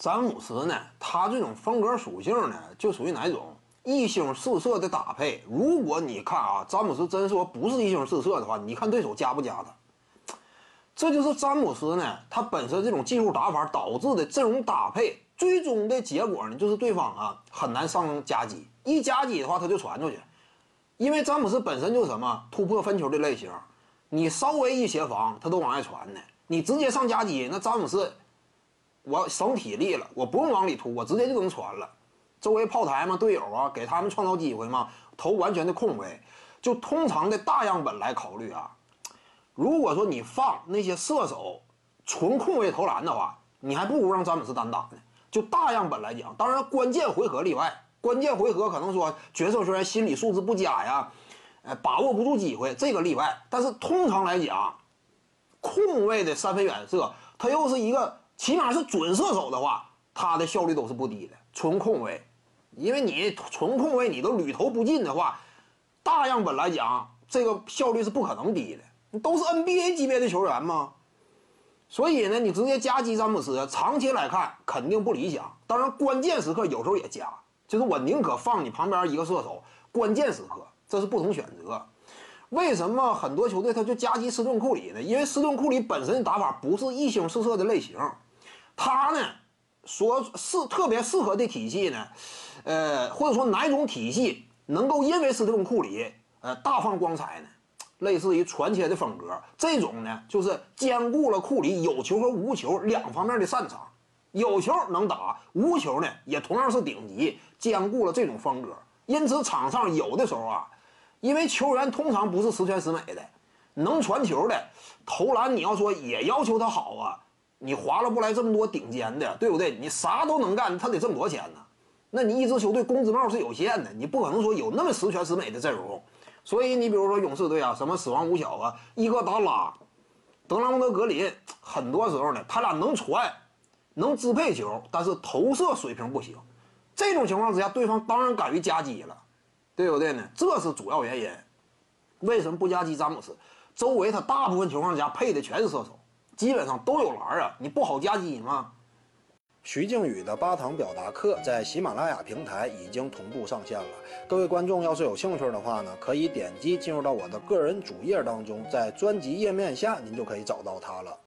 詹姆斯呢，他这种风格属性呢，就属于哪种一星四射的搭配。如果你看啊，詹姆斯真说不是一星四射的话，你看对手加不加他？这就是詹姆斯呢，他本身这种技术打法导致的阵容搭配，最终的结果呢，就是对方啊很难上夹击，一夹击的话他就传出去，因为詹姆斯本身就是什么突破分球的类型，你稍微一协防他都往外传的，你直接上夹击，那詹姆斯。我省体力了，我不用往里突，我直接就能传了。周围炮台嘛，队友啊，给他们创造机会嘛，投完全的空位。就通常的大样本来考虑啊，如果说你放那些射手纯空位投篮的话，你还不如让詹姆斯单打呢。就大样本来讲，当然关键回合例外，关键回合可能说角色球员心理素质不佳呀，呃，把握不住机会，这个例外。但是通常来讲，空位的三分远射，他又是一个。起码是准射手的话，他的效率都是不低的。纯控位，因为你纯控位你都屡投不进的话，大样本来讲，这个效率是不可能低的。你都是 NBA 级别的球员吗？所以呢，你直接加击詹姆斯，长期来看肯定不理想。当然，关键时刻有时候也加，就是我宁可放你旁边一个射手，关键时刻这是不同选择。为什么很多球队他就加击斯顿库里呢？因为斯顿库里本身打法不是一星四射的类型。他呢，所适特别适合的体系呢，呃，或者说哪种体系能够因为斯特库里呃大放光彩呢？类似于传切的风格，这种呢就是兼顾了库里有球和无球两方面的擅长，有球能打，无球呢也同样是顶级，兼顾了这种风格。因此场上有的时候啊，因为球员通常不是十全十美的，能传球的投篮，你要说也要求他好啊。你划拉不来这么多顶尖的，对不对？你啥都能干，他得挣多少钱呢？那你一支球队工资帽是有限的，你不可能说有那么十全十美的阵容。所以你比如说勇士队啊，什么死亡五小啊，伊戈达拉、德拉蒙德、格林，很多时候呢，他俩能传，能支配球，但是投射水平不行。这种情况之下，对方当然敢于夹击了，对不对呢？这是主要原因。为什么不夹击詹姆斯？周围他大部分情况下配的全是射手。基本上都有栏啊，你不好加鸡吗？徐静宇的八堂表达课在喜马拉雅平台已经同步上线了。各位观众要是有兴趣的话呢，可以点击进入到我的个人主页当中，在专辑页面下您就可以找到它了。